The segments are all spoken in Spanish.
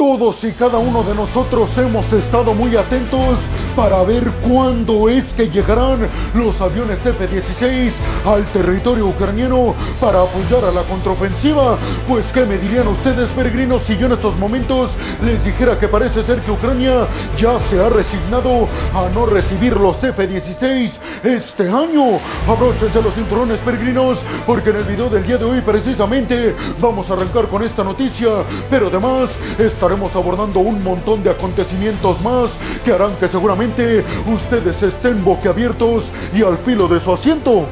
Todos y cada uno de nosotros hemos estado muy atentos para ver cuándo es que llegarán los aviones F-16 al territorio ucraniano para apoyar a la contraofensiva. Pues qué me dirían ustedes peregrinos si yo en estos momentos les dijera que parece ser que Ucrania ya se ha resignado a no recibir los F-16 este año. Abróchense los cinturones peregrinos porque en el video del día de hoy precisamente vamos a arrancar con esta noticia, pero además esta estaremos abordando un montón de acontecimientos más que harán que seguramente ustedes estén boquiabiertos y al filo de su asiento.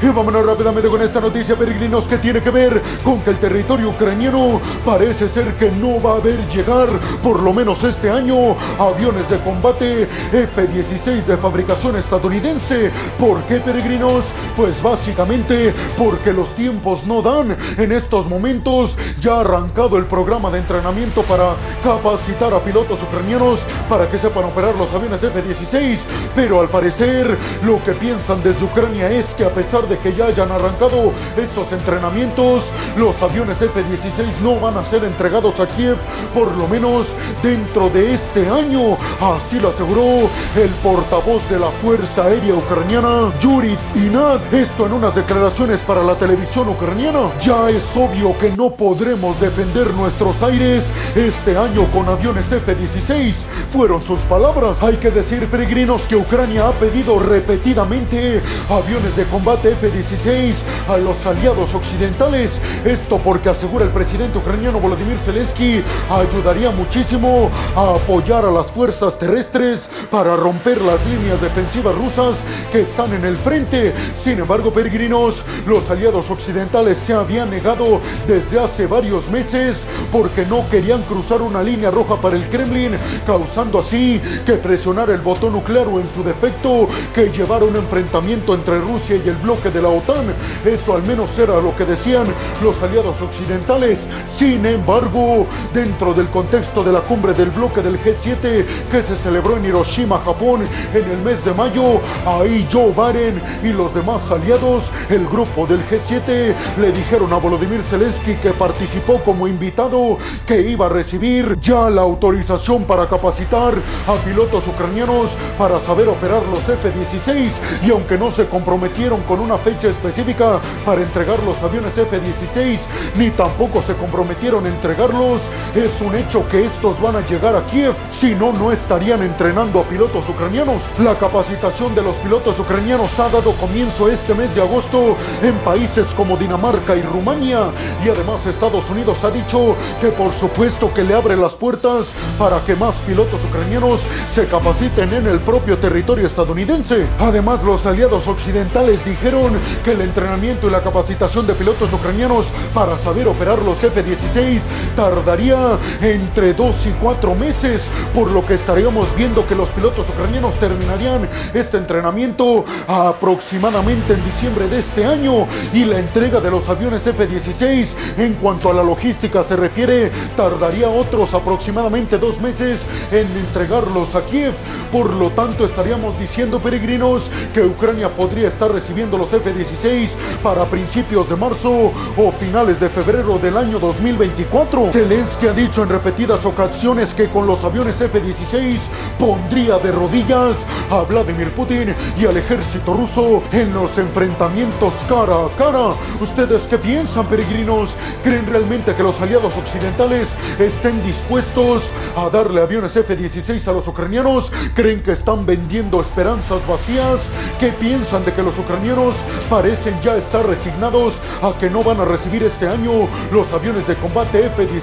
Y vámonos rápidamente con esta noticia, peregrinos, que tiene que ver con que el territorio ucraniano parece ser que no va a ver llegar, por lo menos este año, aviones de combate F-16 de fabricación estadounidense. ¿Por qué, peregrinos? Pues básicamente porque los tiempos no dan. En estos momentos ya ha arrancado el programa de entrenamiento para capacitar a pilotos ucranianos para que sepan operar los aviones F-16. Pero al parecer, lo que piensan desde Ucrania es que a pesar de que ya hayan arrancado estos entrenamientos, los aviones F-16 no van a ser entregados a Kiev por lo menos dentro de este año. Así lo aseguró el portavoz de la Fuerza Aérea Ucraniana, Yuri Inat. Esto en unas declaraciones para la televisión ucraniana. Ya es obvio que no podremos defender nuestros aires este año con aviones F-16. Fueron sus palabras. Hay que decir, peregrinos, que Ucrania ha pedido repetidamente aviones de combate F-16 a los aliados occidentales. Esto porque asegura el presidente ucraniano Volodymyr Zelensky ayudaría muchísimo a apoyar a las fuerzas terrestres para romper las líneas defensivas rusas que están en el frente. Sin embargo, peregrinos, los aliados occidentales se habían negado desde hace varios meses porque no querían cruzar una línea roja para el Kremlin, causando así que presionar el botón nuclear o en su defecto que llevara un enfrentamiento entre Rusia y el bloque de la OTAN. Eso al menos era lo que decían los aliados occidentales. Sin embargo, dentro del contexto de la cumbre del bloque del G7 que se celebró en Hiroshima, Japón, en el mes de mayo, ahí Joe Biden y los demás aliados, el grupo del G7, le dijeron a Volodymyr Zelensky que participó como invitado que iba a recibir ya la autorización para capacitar a pilotos ucranianos para saber operar los F-16 y aunque no se comprometieron con una fecha específica para entregar los aviones F-16, ni tampoco se comprometieron a entregarlos. Es un hecho que estos van a llegar a Kiev, si no, no estarían entrenando a pilotos ucranianos. La capacitación de los pilotos ucranianos ha dado comienzo este mes de agosto en países como Dinamarca y Rumania, y además Estados Unidos ha dicho que por supuesto que le abre las puertas para que más pilotos ucranianos se capaciten en el propio territorio estadounidense. Además, los aliados occidentales dijeron que el entrenamiento y la capacitación de pilotos ucranianos para saber operar los F-16 tardaría entre dos y cuatro meses, por lo que estaríamos viendo que los pilotos ucranianos terminarían este entrenamiento aproximadamente en diciembre de este año y la entrega de los aviones F-16 en cuanto a la logística se refiere tardaría otros aproximadamente dos meses en entregarlos a Kiev. Por lo tanto estaríamos diciendo peregrinos que Ucrania podría estar recibiendo los F-16 para principios de marzo o finales de febrero del año 2024. Zelensky ha dicho en repetidas ocasiones que con los aviones F-16 pondría de rodillas a Vladimir Putin y al ejército ruso en los enfrentamientos cara a cara. ¿Ustedes qué piensan, peregrinos? ¿Creen realmente que los aliados occidentales estén dispuestos a darle aviones F-16 a los ucranianos? ¿Creen que están vendiendo esperanzas vacías? ¿Qué piensan de que los ucranianos parecen ya estar resignados a que no van a recibir este año los aviones de combate F-16.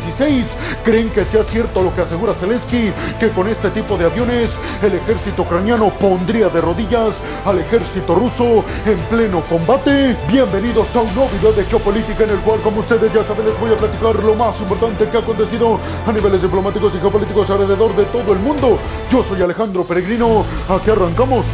¿Creen que sea cierto lo que asegura Zelensky, que con este tipo de aviones el ejército ucraniano pondría de rodillas al ejército ruso en pleno combate? Bienvenidos a un nuevo video de geopolítica en el cual, como ustedes ya saben, les voy a platicar lo más importante que ha acontecido a niveles diplomáticos y geopolíticos alrededor de todo el mundo. Yo soy Alejandro Peregrino, aquí arrancamos.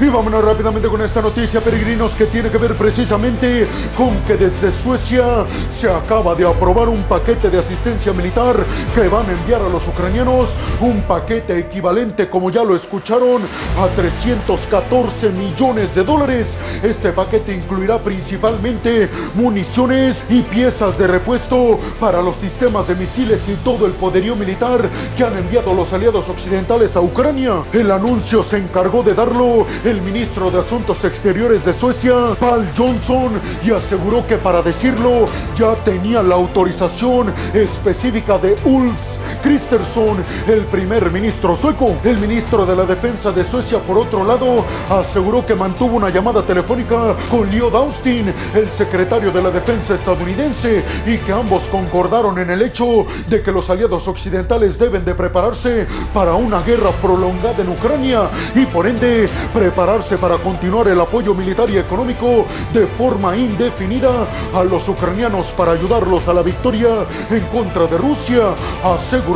Y vámonos rápidamente con esta noticia, peregrinos, que tiene que ver precisamente con que desde Suecia se acaba de aprobar un paquete de asistencia militar que van a enviar a los ucranianos, un paquete equivalente, como ya lo escucharon, a 314 millones de dólares. Este paquete incluirá principalmente municiones y piezas de repuesto para los sistemas de misiles y todo el poderío militar que han enviado los aliados occidentales a Ucrania. El anuncio se encargó de darlo el ministro de Asuntos Exteriores de Suecia, Paul Johnson, y aseguró que para decirlo ya tenía la autorización específica de Ulf Kristersson, el primer ministro sueco. El ministro de la Defensa de Suecia, por otro lado, aseguró que mantuvo una llamada telefónica con Leo Austin, el secretario de la Defensa estadounidense, y que ambos concordaron en el hecho de que los aliados occidentales deben de prepararse para una guerra prolongada en Ucrania y por ende prepararse para continuar el apoyo militar y económico de forma indefinida a los ucranianos para ayudarlos a la victoria en contra de Rusia. Aseguró,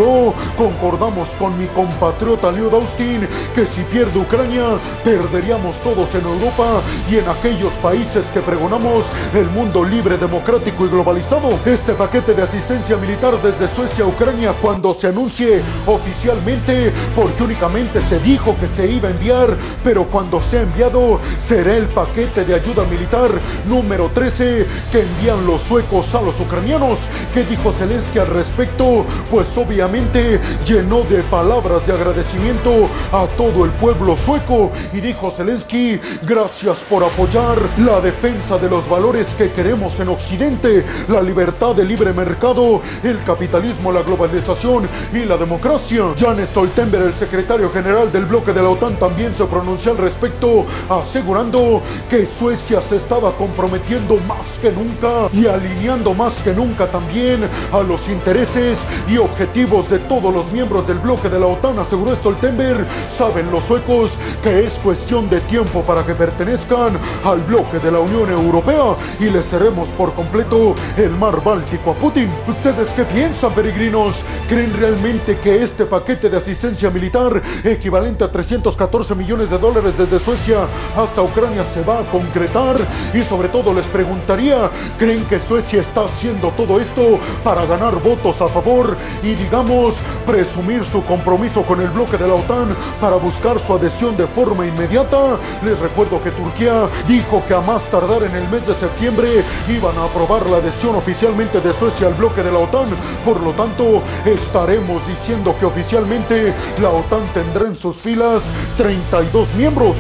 concordamos con mi compatriota Leo Austin que si pierde Ucrania, perderíamos todos en Europa y en aquellos países que pregonamos el mundo libre, democrático y globalizado. Este paquete de asistencia militar desde Suecia a Ucrania cuando se anuncie oficialmente, porque únicamente se dijo que se iba a enviar, pero cuando sea enviado será el paquete de ayuda militar número 13 que envían los suecos a los ucranianos. ¿Qué dijo Zelensky al respecto? Pues obviamente llenó de palabras de agradecimiento a todo el pueblo sueco y dijo Zelensky, gracias por apoyar la defensa de los valores que queremos en Occidente, la libertad de libre mercado, el capitalismo, la globalización y la democracia. Jan Stoltenberg, el secretario general del bloque de la OTAN, también se pronunció al respecto, asegurando que Suecia se estaba comprometiendo más que nunca y alineando más que nunca también a los intereses y objetivos de todos los miembros del bloque de la OTAN, aseguró Stoltenberg. Saben los suecos que es cuestión de tiempo para que pertenezcan al bloque de la Unión Europea y les cerremos por completo el mar Báltico a Putin. ¿Ustedes qué piensan, peregrinos? ¿Creen realmente que este paquete de asistencia militar, equivalente a 314 millones de dólares desde Suecia hasta Ucrania, se va a concretar? Y sobre todo les preguntaría, ¿creen que Suecia está haciendo todo esto para ganar votos a favor y digamos presumir su compromiso con el bloque de la OTAN para buscar su adhesión de forma inmediata? Les recuerdo que Turquía dijo que a más tardar en el mes de septiembre iban a aprobar la adhesión oficialmente de Suecia al bloque de la OTAN. Por lo tanto, estaremos diciendo que oficialmente la OTAN tendrá en sus filas 32 miembros.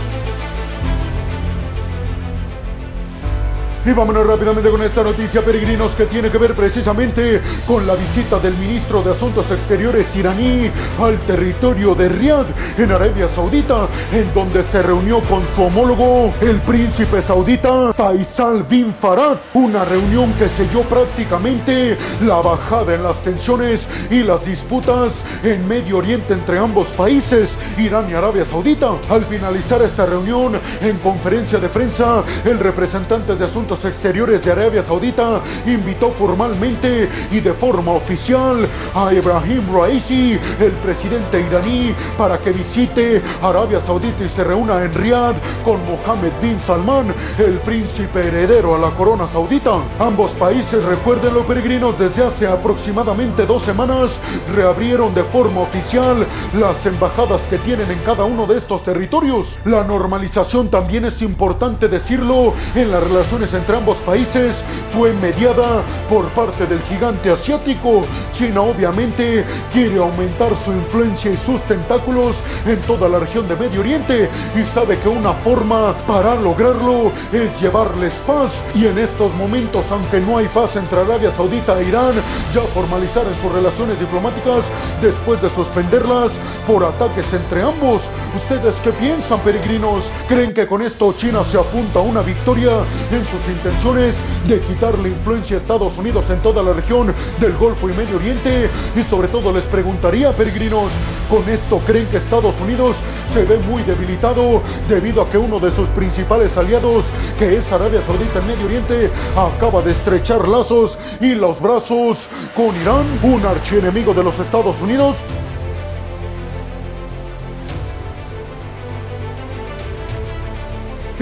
Y vámonos rápidamente con esta noticia, peregrinos, que tiene que ver precisamente con la visita del ministro de Asuntos Exteriores iraní al territorio de Riyadh, en Arabia Saudita, en donde se reunió con su homólogo, el príncipe saudita Faisal bin Farad. Una reunión que selló prácticamente la bajada en las tensiones y las disputas en Medio Oriente entre ambos países, Irán y Arabia Saudita. Al finalizar esta reunión, en conferencia de prensa, el representante de Asuntos Exteriores de Arabia Saudita invitó formalmente y de forma oficial a Ibrahim Raisi, el presidente iraní, para que visite Arabia Saudita y se reúna en Riyadh con Mohammed bin Salman, el príncipe heredero a la corona saudita. Ambos países, recuerden los peregrinos, desde hace aproximadamente dos semanas reabrieron de forma oficial las embajadas que tienen en cada uno de estos territorios. La normalización también es importante decirlo en las relaciones entre ambos países fue mediada por parte del gigante asiático. China obviamente quiere aumentar su influencia y sus tentáculos en toda la región de Medio Oriente y sabe que una forma para lograrlo es llevarles paz. Y en estos momentos, aunque no hay paz entre Arabia Saudita e Irán, ya formalizaron sus relaciones diplomáticas después de suspenderlas por ataques entre ambos. ¿Ustedes qué piensan, peregrinos? ¿Creen que con esto China se apunta a una victoria en sus intenciones de quitar la influencia a Estados Unidos en toda la región del Golfo y Medio Oriente? Y sobre todo les preguntaría, peregrinos, ¿con esto creen que Estados Unidos se ve muy debilitado debido a que uno de sus principales aliados, que es Arabia Saudita en Medio Oriente, acaba de estrechar lazos y los brazos con Irán, un archienemigo de los Estados Unidos?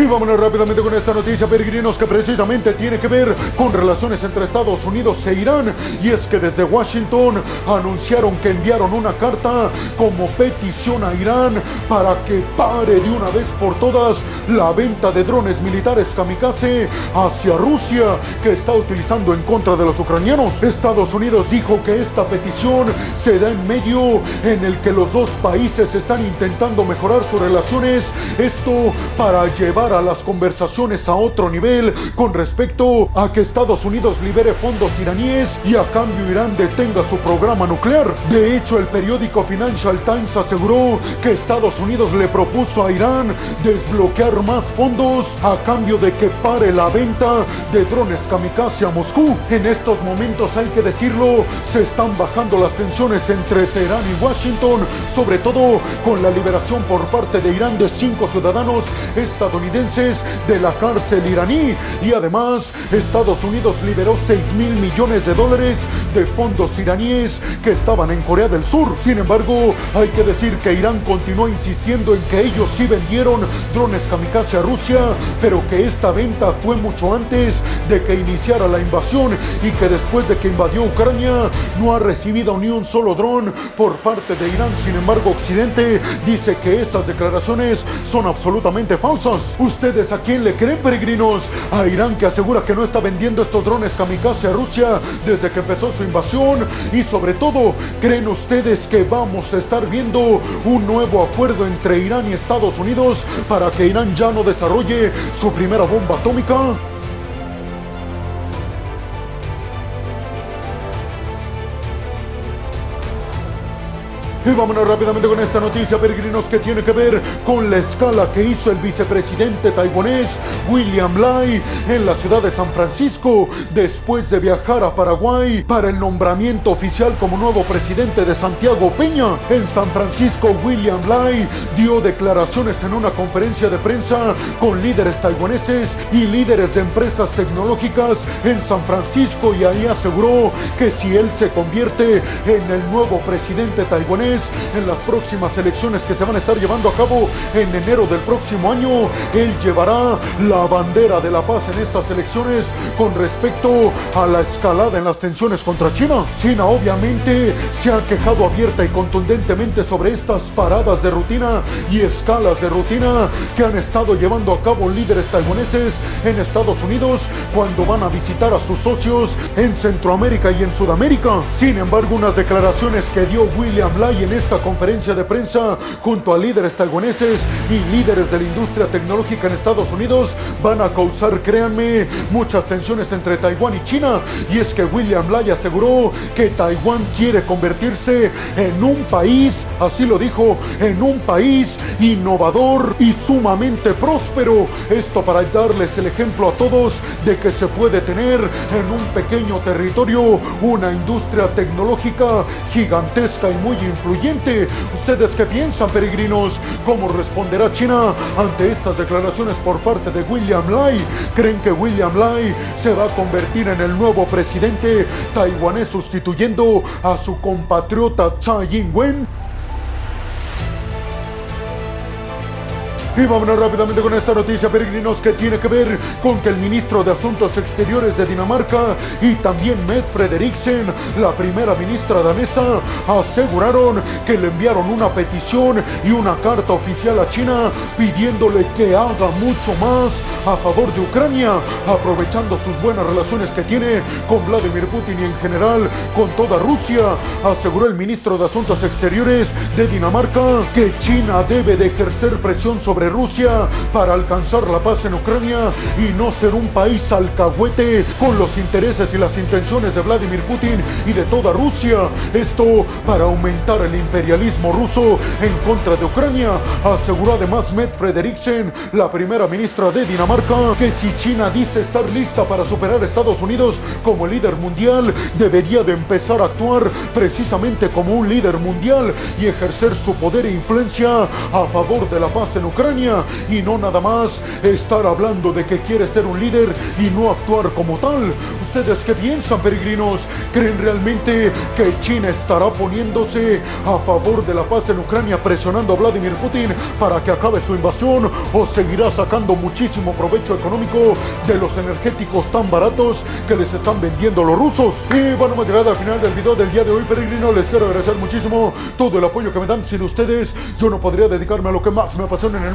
Y vámonos rápidamente con esta noticia, peregrinos, que precisamente tiene que ver con relaciones entre Estados Unidos e Irán. Y es que desde Washington anunciaron que enviaron una carta como petición a Irán para que pare de una vez por todas la venta de drones militares kamikaze hacia Rusia que está utilizando en contra de los ucranianos. Estados Unidos dijo que esta petición se da en medio en el que los dos países están intentando mejorar sus relaciones. Esto para llevar a las conversaciones a otro nivel con respecto a que Estados Unidos libere fondos iraníes y a cambio Irán detenga su programa nuclear. De hecho, el periódico Financial Times aseguró que Estados Unidos le propuso a Irán desbloquear más fondos a cambio de que pare la venta de drones kamikaze a Moscú. En estos momentos, hay que decirlo, se están bajando las tensiones entre Teherán y Washington, sobre todo con la liberación por parte de Irán de cinco ciudadanos estadounidenses de la cárcel iraní y además Estados Unidos liberó 6 mil millones de dólares de fondos iraníes que estaban en Corea del Sur. Sin embargo, hay que decir que Irán continúa insistiendo en que ellos sí vendieron drones kamikaze a Rusia, pero que esta venta fue mucho antes de que iniciara la invasión y que después de que invadió Ucrania no ha recibido ni un solo dron por parte de Irán. Sin embargo, Occidente dice que estas declaraciones son absolutamente falsas. ¿Ustedes a quién le creen, peregrinos? A Irán que asegura que no está vendiendo estos drones kamikaze a Rusia desde que empezó su invasión. Y sobre todo, ¿creen ustedes que vamos a estar viendo un nuevo acuerdo entre Irán y Estados Unidos para que Irán ya no desarrolle su primera bomba atómica? Y vámonos rápidamente con esta noticia, peregrinos, que tiene que ver con la escala que hizo el vicepresidente taiwanés William Lai en la ciudad de San Francisco después de viajar a Paraguay para el nombramiento oficial como nuevo presidente de Santiago Peña. En San Francisco, William Lai dio declaraciones en una conferencia de prensa con líderes taiwaneses y líderes de empresas tecnológicas en San Francisco y ahí aseguró que si él se convierte en el nuevo presidente taiwanés, en las próximas elecciones que se van a estar llevando a cabo en enero del próximo año. Él llevará la bandera de la paz en estas elecciones con respecto a la escalada en las tensiones contra China. China obviamente se ha quejado abierta y contundentemente sobre estas paradas de rutina y escalas de rutina que han estado llevando a cabo líderes taiwaneses en Estados Unidos cuando van a visitar a sus socios en Centroamérica y en Sudamérica. Sin embargo, unas declaraciones que dio William En esta conferencia de prensa junto a líderes taiwaneses y líderes de la industria tecnológica en Estados Unidos van a causar, créanme, muchas tensiones entre Taiwán y China. Y es que William Lai aseguró que Taiwán quiere convertirse en un país, así lo dijo, en un país innovador y sumamente próspero. Esto para darles el ejemplo a todos de que se puede tener en un pequeño territorio una industria tecnológica gigantesca y muy influyente ¿Ustedes qué piensan, peregrinos? ¿Cómo responderá China ante estas declaraciones por parte de William Lai? ¿Creen que William Lai se va a convertir en el nuevo presidente taiwanés sustituyendo a su compatriota Tsai Ing-wen? Y vámonos rápidamente con esta noticia, peregrinos, que tiene que ver con que el ministro de Asuntos Exteriores de Dinamarca y también Med Frederiksen, la primera ministra danesa, aseguraron que le enviaron una petición y una carta oficial a China pidiéndole que haga mucho más a favor de Ucrania, aprovechando sus buenas relaciones que tiene con Vladimir Putin y en general con toda Rusia. Aseguró el ministro de Asuntos Exteriores de Dinamarca que China debe de ejercer presión sobre Rusia para alcanzar la paz en Ucrania y no ser un país alcahuete con los intereses y las intenciones de Vladimir Putin y de toda Rusia. Esto para aumentar el imperialismo ruso en contra de Ucrania. Aseguró además Met Frederiksen, la primera ministra de Dinamarca, que si China dice estar lista para superar a Estados Unidos como líder mundial, debería de empezar a actuar precisamente como un líder mundial y ejercer su poder e influencia a favor de la paz en Ucrania Y no nada más estar hablando de que quiere ser un líder y no actuar como tal. ¿Ustedes qué piensan, peregrinos? ¿Creen realmente que China estará poniéndose a favor de la paz en Ucrania presionando a Vladimir Putin para que acabe su invasión o seguirá sacando muchísimo provecho económico de los energéticos tan baratos que les están vendiendo los rusos? Y bueno, hemos llegado al final del video del día de hoy, peregrinos. Les quiero agradecer muchísimo todo el apoyo que me dan. Sin ustedes, yo no podría dedicarme a lo que más me apasiona en el